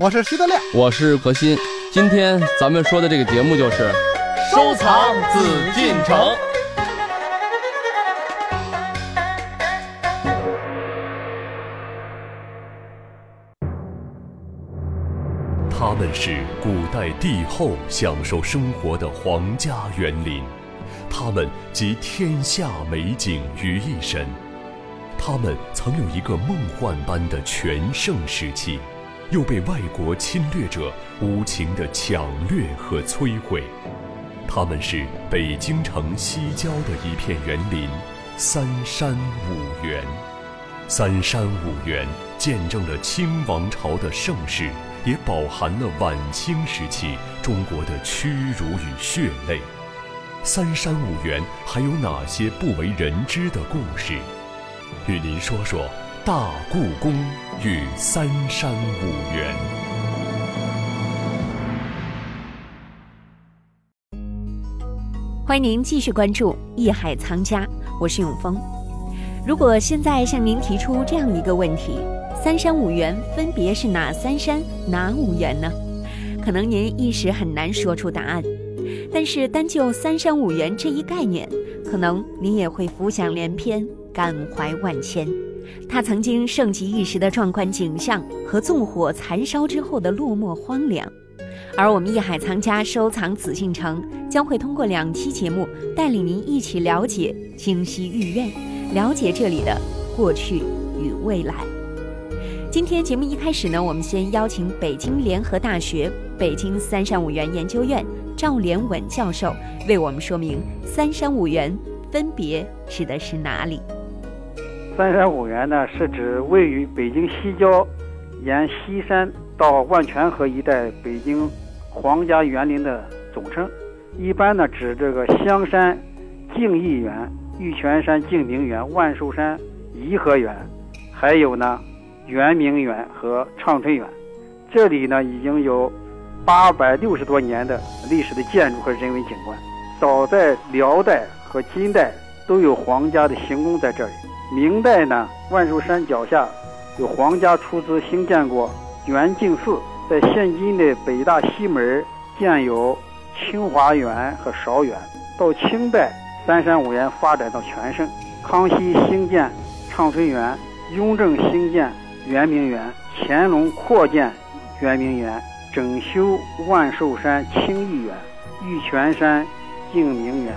我是徐德亮，我是何鑫。今天咱们说的这个节目就是收藏紫禁城。他们是古代帝后享受生活的皇家园林，他们集天下美景于一身，他们曾有一个梦幻般的全盛时期。又被外国侵略者无情的抢掠和摧毁。他们是北京城西郊的一片园林——三山五园。三山五园见证了清王朝的盛世，也饱含了晚清时期中国的屈辱与血泪。三山五园还有哪些不为人知的故事？与您说说。大故宫与三山五园。欢迎您继续关注《艺海藏家》，我是永峰。如果现在向您提出这样一个问题：三山五园分别是哪三山、哪五园呢？可能您一时很难说出答案。但是单就“三山五园”这一概念，可能您也会浮想联翩、感怀万千。它曾经盛极一时的壮观景象和纵火残烧之后的落寞荒凉，而我们艺海藏家收藏紫禁城将会通过两期节目带领您一起了解京西御苑，了解这里的过去与未来。今天节目一开始呢，我们先邀请北京联合大学北京三山五园研究院赵连稳教授为我们说明三山五园分别指的是哪里。三山五园呢，是指位于北京西郊，沿西山到万泉河一带北京皇家园林的总称。一般呢，指这个香山静义园、玉泉山静明园、万寿山颐和园，还有呢圆明园和畅春园。这里呢，已经有八百六十多年的历史的建筑和人文景观。早在辽代和金代，都有皇家的行宫在这里。明代呢，万寿山脚下有皇家出资兴建过圆净寺，在现今的北大西门建有清华园和韶园。到清代，三山五园发展到全盛。康熙兴建畅春园，雍正兴建圆明园，乾隆扩建圆明园，整修万寿山清漪园、玉泉山静明园、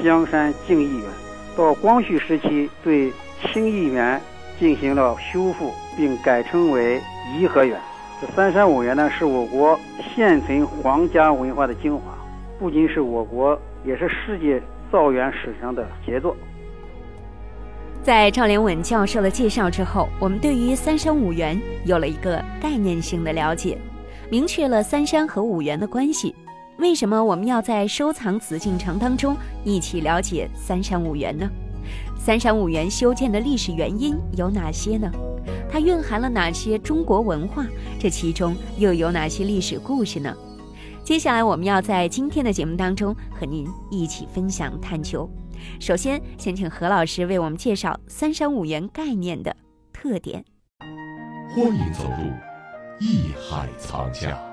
香山静义园。到光绪时期，对清义园进行了修复，并改称为颐和园。这三山五园呢，是我国现存皇家文化的精华，不仅是我国，也是世界造园史上的杰作。在赵连稳教授的介绍之后，我们对于三山五园有了一个概念性的了解，明确了三山和五园的关系。为什么我们要在收藏紫禁城当中一起了解三山五园呢？三山五园修建的历史原因有哪些呢？它蕴含了哪些中国文化？这其中又有哪些历史故事呢？接下来我们要在今天的节目当中和您一起分享探求。首先，先请何老师为我们介绍三山五园概念的特点。欢迎走入艺海藏家。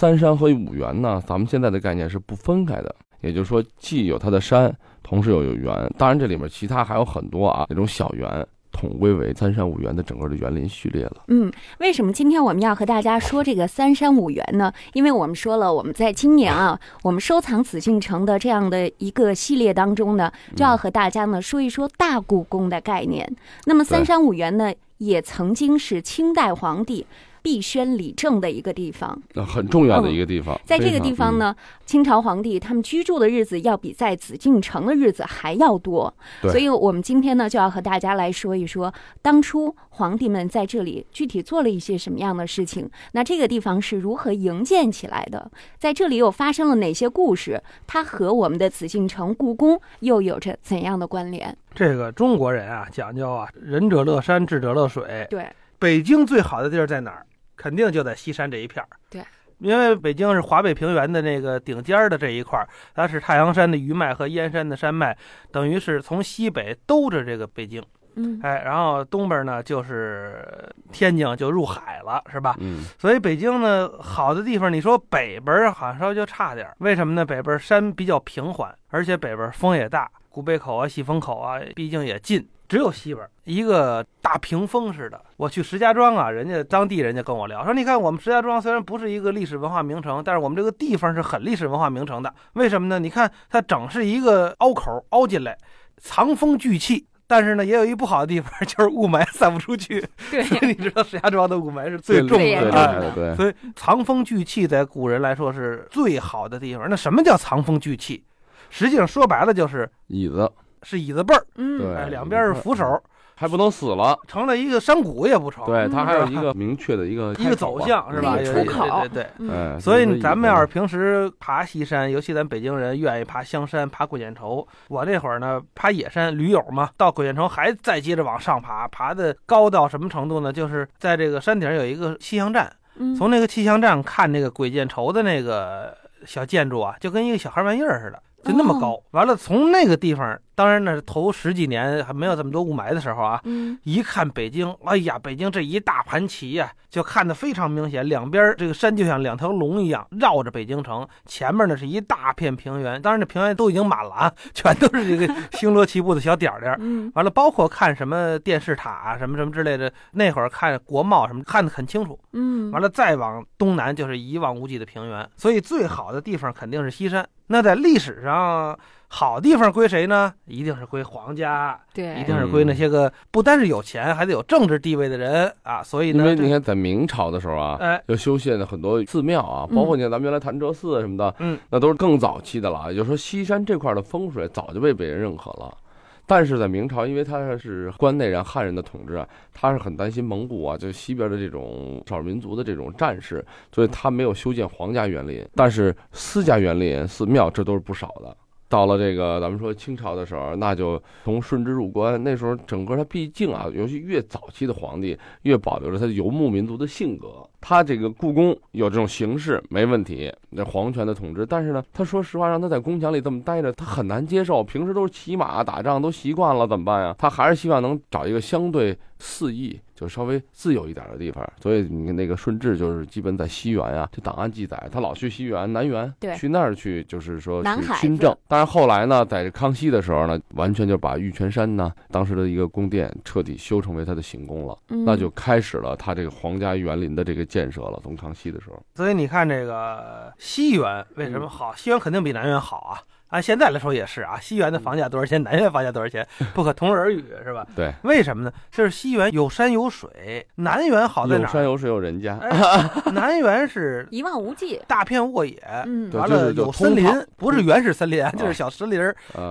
三山和五园呢？咱们现在的概念是不分开的，也就是说，既有它的山，同时又有园。当然，这里面其他还有很多啊，那种小园，统归为三山五园的整个的园林序列了。嗯，为什么今天我们要和大家说这个三山五园呢？因为我们说了，我们在今年啊，我们收藏紫禁城的这样的一个系列当中呢，就要和大家呢说一说大故宫的概念。那么三山五园呢，也曾经是清代皇帝。必宣理政的一个地方，很重要的一个地方。在这个地方呢，清朝皇帝他们居住的日子要比在紫禁城的日子还要多。所以，我们今天呢就要和大家来说一说，当初皇帝们在这里具体做了一些什么样的事情。那这个地方是如何营建起来的？在这里又发生了哪些故事？它和我们的紫禁城故宫又有着怎样的关联？这个中国人啊，讲究啊，仁者乐山，智者乐水。对，北京最好的地儿在哪儿？肯定就在西山这一片儿。对，因为北京是华北平原的那个顶尖儿的这一块儿，它是太行山的余脉和燕山的山脉，等于是从西北兜着这个北京。嗯哎，然后东边呢就是天津就入海了，是吧？嗯，所以北京呢好的地方，你说北边儿好像稍微就差点儿，为什么呢？北边儿山比较平缓，而且北边儿风也大，古北口啊、西风口啊，毕竟也近。只有西边儿一个大屏风似的。我去石家庄啊，人家当地人家跟我聊说，你看我们石家庄虽然不是一个历史文化名城，但是我们这个地方是很历史文化名城的。为什么呢？你看它整是一个凹口凹进来，藏风聚气。但是呢，也有一不好的地方，就是雾霾散不出去。对，所以你知道石家庄的雾霾是最重的啊。对对对，所以藏风聚气在古人来说是最好的地方。那什么叫藏风聚气？实际上说白了就是椅子，是椅子背儿，嗯两边是扶手，还不能死了，成了一个山谷也不成，对，它还有嗯一个明确的一个一个走向是吧？出口对对对。嗯哎，所以咱们要是平时爬西山，尤其咱北京人愿意爬香山、爬鬼见愁。我那会儿呢，爬野山驴友嘛，到鬼见愁还再接着往上爬，爬的高到什么程度呢？就是在这个山顶有一个气象站，嗯从那个气象站看那个鬼见愁的那个小建筑啊，就跟一个小孩玩意儿似的，就那么哦高。完了，从那个地方，当然呢头十几年还没有这么多雾霾的时候啊，嗯一看北京，哎呀，北京这一大盘棋呀、就看得非常明显。两边这个山就像两条龙一样绕着北京城，前面呢是一大片平原，当然这平原都已经满了啊，全都是这个星罗棋布的小点儿点儿。嗯完了，包括看什么电视塔啊，什么什么之类的，那会儿看国贸什么看得很清楚。嗯，完了，再往东南就是一望无际的平原，所以最好的地方肯定是西山。那在历史上，好地方归谁呢？一定是归皇家，对，一定是归那些个不单是有钱，还得有政治地位的人啊。所以呢，因为你看，在明朝的时候啊，哎，就修建的很多寺庙啊，嗯包括你看咱们原来潭柘寺什么的，嗯，那都是更早期的了。也就是说，西山这块的风水早就被别人认可了。但是在明朝，因为他是关内人、汉人的统治啊，他是很担心蒙古啊，就西边的这种少数民族的这种战士，所以他没有修建皇家园林，但是私家园林、寺庙这都是不少的。到了这个咱们说清朝的时候，那就从顺治入关，那时候整个他毕竟啊，尤其越早期的皇帝，越保留着他游牧民族的性格。他这个故宫有这种形式没问题，那皇权的统治，但是呢，他说实话，让他在宫墙里这么待着，他很难接受。平时都是骑马打仗，都习惯了，怎么办呀？他还是希望能找一个相对肆意，就稍微自由一点的地方。所以你看那个顺治就是基本在西园啊，这档案记载，他老去西园、南园，对去那儿去，就是说去亲政。但是后来呢，在这康熙的时候呢，完全就把玉泉山呢当时的一个宫殿彻底修成为他的行宫了。嗯那就开始了他这个皇家园林的这个建设了。从康熙的时候，所以你看这个西园为什么好？西园肯定比南园好啊。按现在来说也是啊，西园的房价多少钱，南园房价多少钱，不可同日而语，是吧？对，为什么呢？就是西园有山有水，南园好在哪儿？有山有水有人家，哎，南园是一望无际，大片沃野，嗯，完了有森林不是原始森林啊，啊就是小石林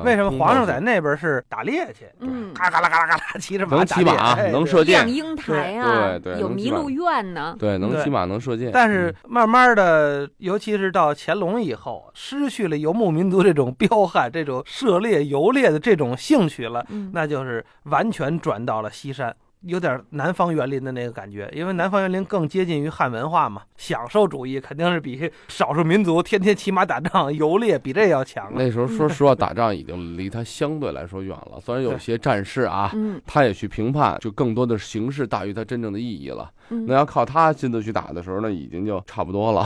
为什么皇上在那边是打猎去？嗯，嘎嘎啦嘎啦嘎啦，骑着马能打猎骑马哎能射箭亮鹰台啊，对对有麋鹿苑呢，对对能骑马能射箭，但是嗯慢慢的，尤其是到乾隆以后，失去了游牧民族这种彪悍、这种涉猎游猎的这种兴趣了，嗯，那就是完全转到了西山。有点南方园林的那个感觉，因为南方园林更接近于汉文化嘛，享受主义肯定是比少数民族天天骑马打仗、游猎比这要强啊。那时候说实话，打仗已经离他相对来说远了。虽然有些战事啊，嗯他也去评判，就更多的形式大于他真正的意义了。嗯那要靠他亲自去打的时候，那已经就差不多了，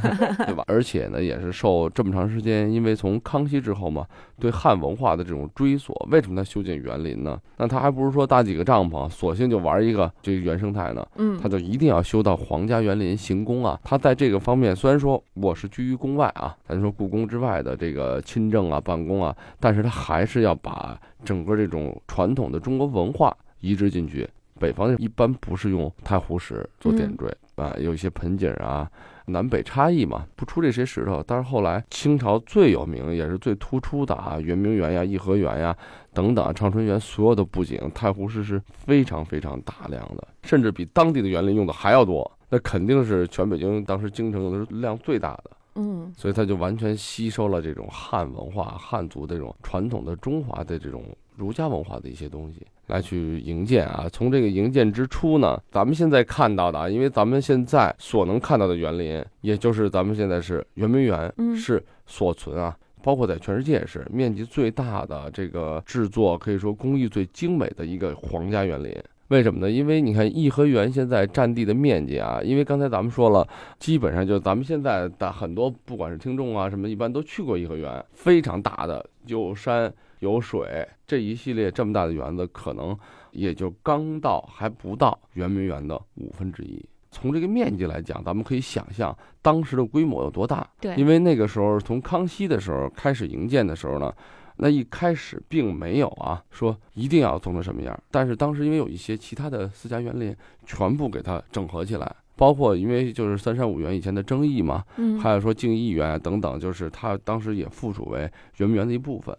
对吧？而且呢，也是受这么长时间，因为从康熙之后嘛，对汉文化的这种追索，为什么他修建园林呢？那他还不如说搭几个帐篷，索性就玩一个这个原生态呢？嗯他就一定要修到皇家园林行宫啊。他在这个方面，虽然说我是居于宫外啊，咱说故宫之外的这个亲政啊、办公啊，但是他还是要把整个这种传统的中国文化移植进去。北方一般不是用太湖石做点缀、啊，有一些盆景啊，南北差异嘛，不出这些石头。但是后来清朝最有名也是最突出的啊，圆明园呀、颐和园呀等等，畅春园所有的布景，太湖石是非常非常大量的，甚至比当地的园林用的还要多。那肯定是全北京当时京城用的量最大的，嗯所以它就完全吸收了这种汉文化、汉族这种传统的中华的这种儒家文化的一些东西来去营建啊。从这个营建之初呢，咱们现在看到的啊，因为咱们现在所能看到的园林，也就是咱们现在是圆明园，嗯是所存啊。包括在全世界也是面积最大的这个制作，可以说工艺最精美的一个皇家园林。为什么呢？因为你看颐和园现在占地的面积啊，因为刚才咱们说了，基本上就咱们现在的很多不管是听众啊什么，一般都去过颐和园，非常大的，有山有水，这一系列这么大的园子，可能也就刚到还不到圆明园的五分之一。从这个面积来讲，咱们可以想象当时的规模有多大。对因为那个时候从康熙的时候开始营建的时候呢，那一开始并没有啊说一定要做成什么样，但是当时因为有一些其他的私家园林全部给它整合起来，包括因为就是三山五园以前的争议嘛，嗯还有说静义园啊等等，就是它当时也附属为圆明园的一部分。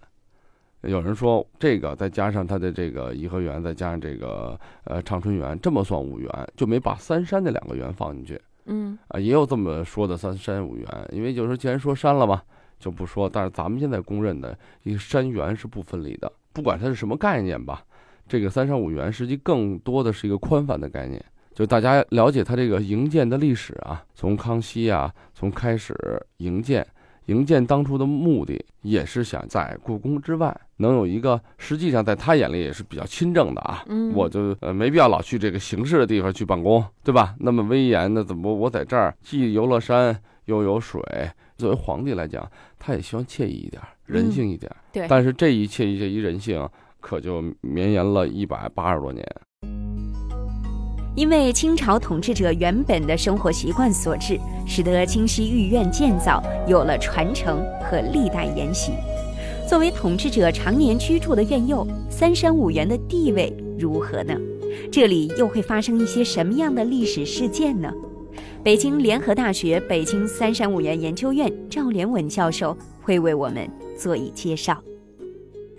有人说这个再加上它的这个颐和园，再加上这个呃长春园，这么算五园，就没把三山那两个园放进去嗯啊。也有这么说的三山五园，因为就是说既然说山了嘛，就不说。但是咱们现在公认的一个山园是不分离的，不管它是什么概念吧，这个三山五园实际更多的是一个宽泛的概念。就大家了解它这个营建的历史啊，从康熙啊，从开始营建，营建当初的目的也是想在故宫之外能有一个，实际上在他眼里也是比较亲政的啊。嗯我就呃没必要老去这个形式的地方去办公，对吧？那么威严的，怎么我在这儿既游乐山又有水？作为皇帝来讲，他也希望惬意一点，人性一点。对但是这一惬意，这一人性，可就绵延了一百八十多年。因为清朝统治者原本的生活习惯所致，使得清溪御苑建造有了传承和历代沿袭。作为统治者常年居住的苑囿，三山五园的地位如何呢？这里又会发生一些什么样的历史事件呢？北京联合大学北京三山五园研究院赵连稳教授会为我们做一介绍。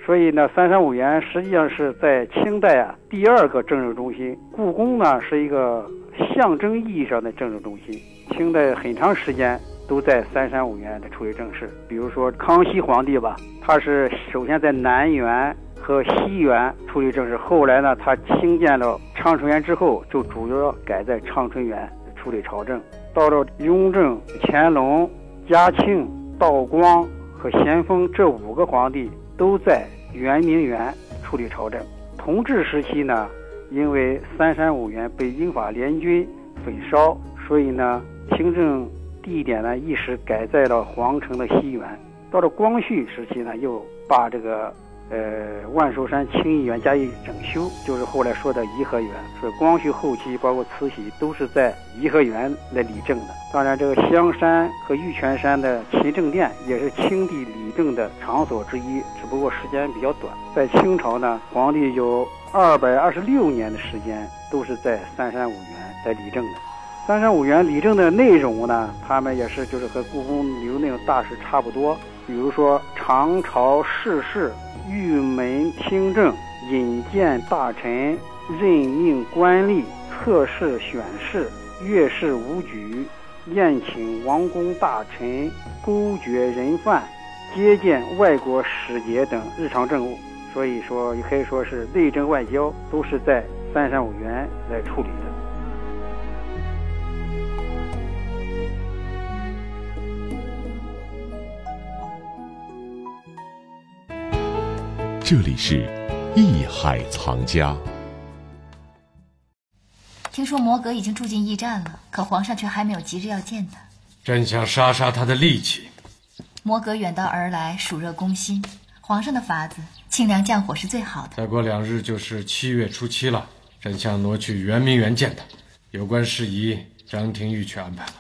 所以呢，三山五园实际上是在清代啊第二个政治中心。故宫呢是一个象征意义上的政治中心。清代很长时间都在三山五园的处理政事。比如说康熙皇帝吧，他是首先在南园和西园处理政事，后来呢，他兴建了长春园之后，就主要改在长春园处理朝政。到了雍正、乾隆、嘉庆、道光和咸丰这五个皇帝都在圆明园处理朝政。同治时期呢，因为三山五园被英法联军焚烧，所以呢，行政地点呢一时改在了皇城的西园。到了光绪时期呢，又把这个呃万寿山清漪园加以整修，就是后来说的颐和园。所以光绪后期包括慈禧都是在颐和园来理政的。当然，这个香山和玉泉山的勤政殿也是清帝理政的场所之一，只不过时间比较短。在清朝呢，皇帝有二百二十六年的时间都是在三山五园来理政的。三山五园理政的内容呢，他们也是就是和故宫留那种大事差不多，比如说常朝事事、御门听政、引荐大臣、任命官吏、测试选士、阅事武举、宴请王公大臣、勾决人犯、接见外国使节等日常政务。所以说，也可以说是内政外交都是在三山五园来处理的。这里是艺海藏家。听说摩格已经住进驿站了，可皇上却还没有急着要见他。朕想杀杀他的力气。摩格远道而来，暑热攻心，皇上的法子清凉降火是最好的。再过两日就是七月初七了，朕想挪去圆明园见他，有关事宜张廷玉去安排了。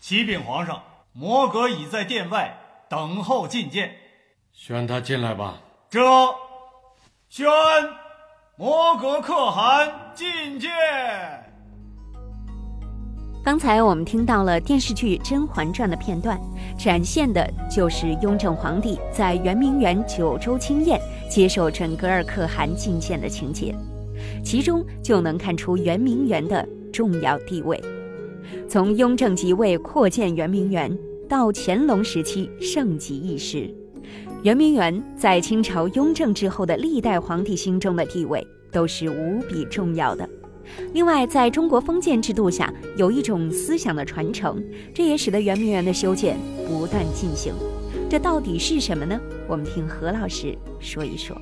启禀皇上，摩格已在殿外等候觐见。宣他进来吧。这，宣摩格可汗觐见。刚才我们听到了电视剧《甄嬛传》的片段，展现的就是雍正皇帝在圆明园九州清宴接受准噶尔可汗觐见的情节，其中就能看出圆明园的重要地位。从雍正即位扩建圆明园，到乾隆时期盛极一时。圆明园在清朝雍正之后的历代皇帝心中的地位都是无比重要的。另外，在中国封建制度下，有一种思想的传承，这也使得圆明园的修建不断进行。这到底是什么呢？我们听何老师说一说。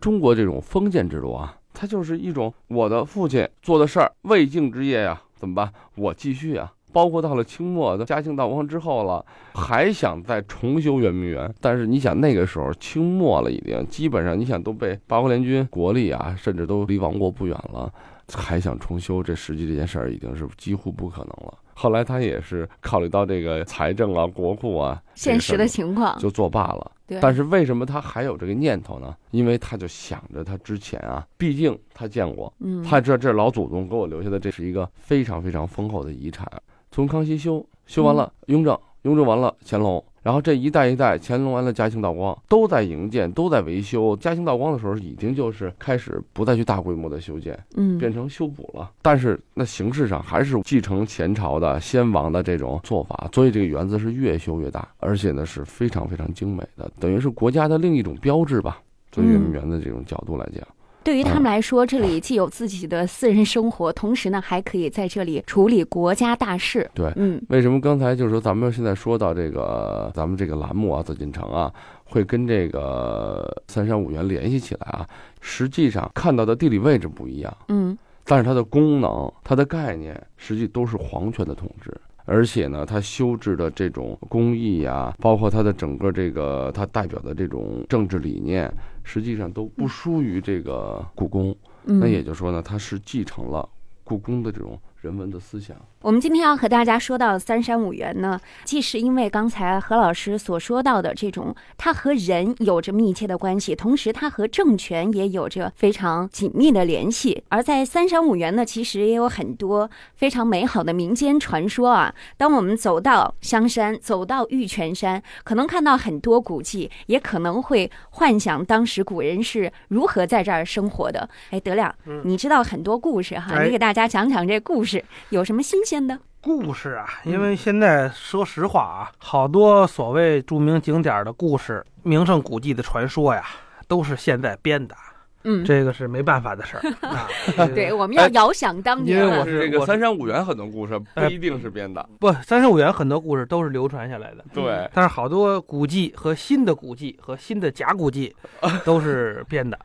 中国这种封建制度啊，他就是一种我的父亲做的事儿，未竟之业呀，怎么办？我继续啊。包括到了清末的嘉庆道光之后了，还想再重修圆明园，但是你想那个时候清末了，已经基本上你想都被八国联军国力啊，甚至都离亡国不远了，还想重修这实际这件事儿已经是几乎不可能了。后来他也是考虑到这个财政啊、国库啊现实的情况，就作罢了。但是为什么他还有这个念头呢？因为他就想着他之前啊，毕竟他见过，嗯，他知道这是老祖宗给我留下的，这是一个非常非常丰厚的遗产。从康熙修修完了，雍正雍正完了，乾隆，然后这一代一代，乾隆完了，嘉庆道光都在营建，都在维修。嘉庆道光的时候，已经就是开始不再去大规模的修建，嗯，变成修补了。但是那形式上还是继承前朝的先王的这种做法，所以这个园子是越修越大，而且呢是非常非常精美的，等于是国家的另一种标志吧。从圆明园的这种角度来讲。对于他们来说，这里既有自己的私人生活，同时呢，还可以在这里处理国家大事。对，嗯，为什么刚才就是说咱们现在说到这个咱们这个栏目啊，紫禁城啊，会跟这个三山五园联系起来啊？实际上看到的地理位置不一样，嗯，但是它的功能、它的概念，实际都是皇权的统治。而且呢，它修制的这种工艺啊，包括它的整个这个它代表的这种政治理念，实际上都不输于这个故宫。那也就是说呢，它是继承了故宫的这种人文的思想。我们今天要和大家说到三山五园呢，既是因为刚才何老师所说到的这种，它和人有着密切的关系，同时它和政权也有着非常紧密的联系。而在三山五园呢，其实也有很多非常美好的民间传说啊。当我们走到香山，走到玉泉山，可能看到很多古迹，也可能会幻想当时古人是如何在这儿生活的。哎，德亮，你知道很多故事哈，你给大家讲讲这故事有什么新鲜的？故事啊，因为现在说实话啊，好多所谓著名景点的故事、名胜古迹的传说呀，都是现在编的。嗯，这个是没办法的事儿 啊。对，我们要遥想当年。因为我是这个三山五园很多故事不一定是编的，不，三山五园很多故事都是流传下来的。对，但是好多古迹和新的古迹和新的假古迹 都是编的，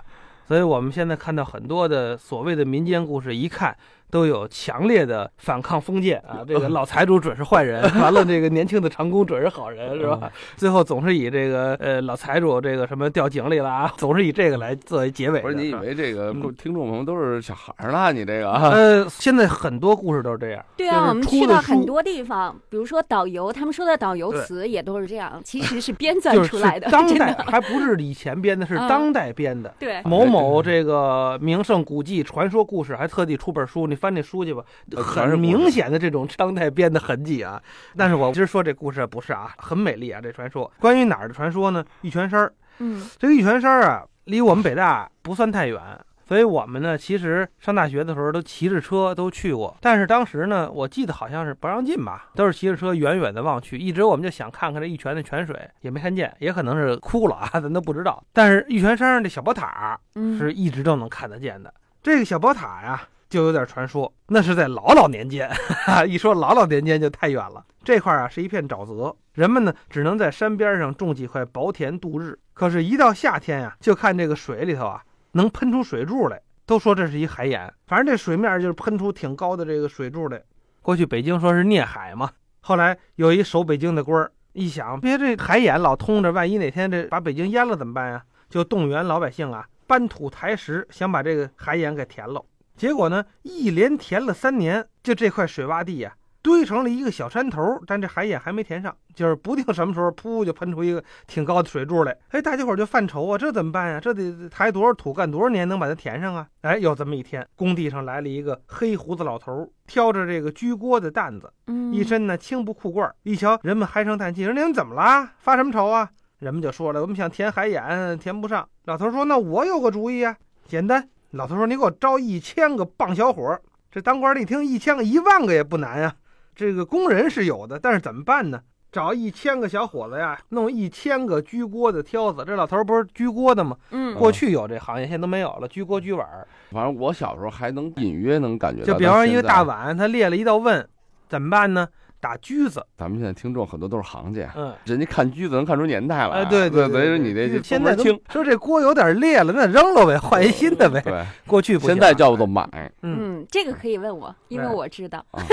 所以我们现在看到很多的所谓的民间故事，一看。都有强烈的反抗封建啊！这个老财主准是坏人，完了这个年轻的长工准是好人，是吧？最后总是以这个呃老财主这个什么掉井里了啊，总是以这个来作为结尾。不是你以为这个听众朋友都是小孩呢？你这个呃，现在很多故事都是这样。对啊，我们去到很多地方，比如说导游，他们说的导游词也都是这样，其实是编撰出来的。当代还不是以前编的，是当代编的。对，某某这个名胜古迹传说故事，还特地出本书，你。翻那书去吧，很明显的这种当代编的痕迹啊！但是我今儿说这故事不是啊，很美丽啊，这传说关于哪儿的传说呢？玉泉山嗯，这个玉泉山啊，离我们北大不算太远，所以我们呢，其实上大学的时候都骑着车都去过。但是当时呢，我记得好像是不让进吧，都是骑着车远远的望去，一直我们就想看看这玉泉的泉水，也没看见，也可能是枯了啊，咱都不知道。但是玉泉山上这小宝塔是一直都能看得见的。这个小宝塔呀。就有点传说，那是在老老年间。一说老老年间就太远了。这块啊是一片沼泽，人们呢只能在山边上种几块薄田度日。可是，一到夏天呀，就看这个水里头啊能喷出水柱来，都说这是一海眼。反正这水面就是喷出挺高的这个水柱来。过去北京说是孽海嘛，后来有一守北京的官儿一想，别这海眼老通着，万一哪天这把北京淹了怎么办呀？就动员老百姓啊搬土抬石，想把这个海眼给填了。结果呢，一连填了三年，就这块水洼地呀，堆成了一个小山头，但这海眼还没填上，就是不定什么时候，噗就喷出一个挺高的水柱来。哎，大家伙就犯愁啊，这怎么办呀？这得抬多少土，干多少年能把它填上啊？哎，有这么一天，工地上来了一个黑胡子老头，挑着这个居锅的担子，一身呢青布裤褂。一瞧，人们唉声叹气，说：“您怎么啦？发什么愁啊？”人们就说了：“我们想填海眼，填不上。”老头说：“那我有个主意啊，简单。”老头说：“你给我招一千个棒小伙。”这当官的一听，一千个、一万个也不难呀。这个工人是有的，但是怎么办呢？找一千个小伙子呀，弄一千个居锅的挑子。这老头儿不是居锅的吗？嗯过去有这行业，现在都没有了，居锅居碗儿。反正我小时候还能隐约能感觉到。就比方说一个大碗，碗，他裂了一道纹，怎么办呢？打狙子。咱们现在听众很多都是行家，嗯，人家看橘子能看出年代来。哎，对对，对，等于说你这现在听。说这锅有点裂了，那扔了呗，换一新的呗。对，过去不现在叫做买。嗯，嗯，这个可以问我，因为我知道，啊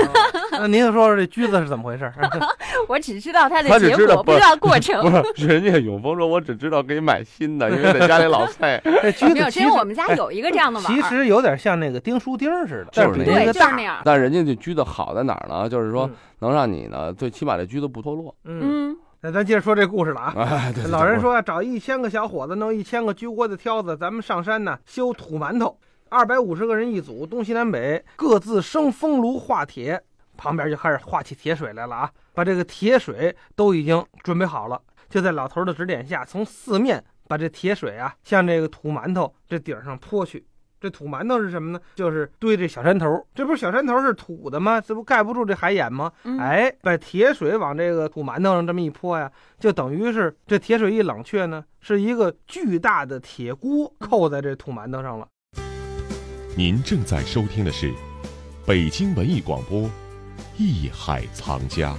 那您说说这橘子是怎么回事？我只知道它的结果，不不知道过程。不是，人家永丰说，我只知道给你买新的，因为在家里老菜。这橘，子其实我们家有一个这样的其实有点像那个钉书钉似的，但就是那对，那个大。但人家这橘子好在哪儿呢？就是说嗯能让你呢，最起码这橘子不脱落。嗯，嗯，那咱接着说这故事了啊。哎，对，老人，说找一千个小伙子，弄一千个居锅的挑子，咱们上山呢修土馒头，二百五十个人一组，东西南北各自生风炉化铁，旁边就开始化起铁水来了啊！把这个铁水都已经准备好了，就在老头的指点下，从四面把这铁水啊向这个土馒头这顶上泼去。这土馒头是什么呢？就是堆这小山头，这不是小山头是土的吗？这不盖不住这海眼吗？嗯哎，把铁水往这个土馒头上这么一泼呀，就等于是这铁水一冷却呢，是一个巨大的铁锅扣在这土馒头上了。您正在收听的是北京文艺广播《艺海藏家》。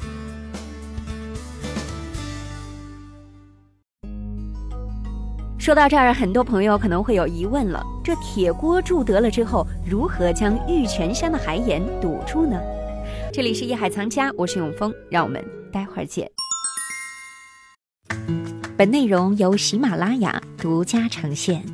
说到这儿，很多朋友可能会有疑问了：这铁锅铸得了之后，如何将玉泉山的海眼堵住呢？这里是艺海藏家，我是永峰，让我们待会儿见。本内容由喜马拉雅独家呈现。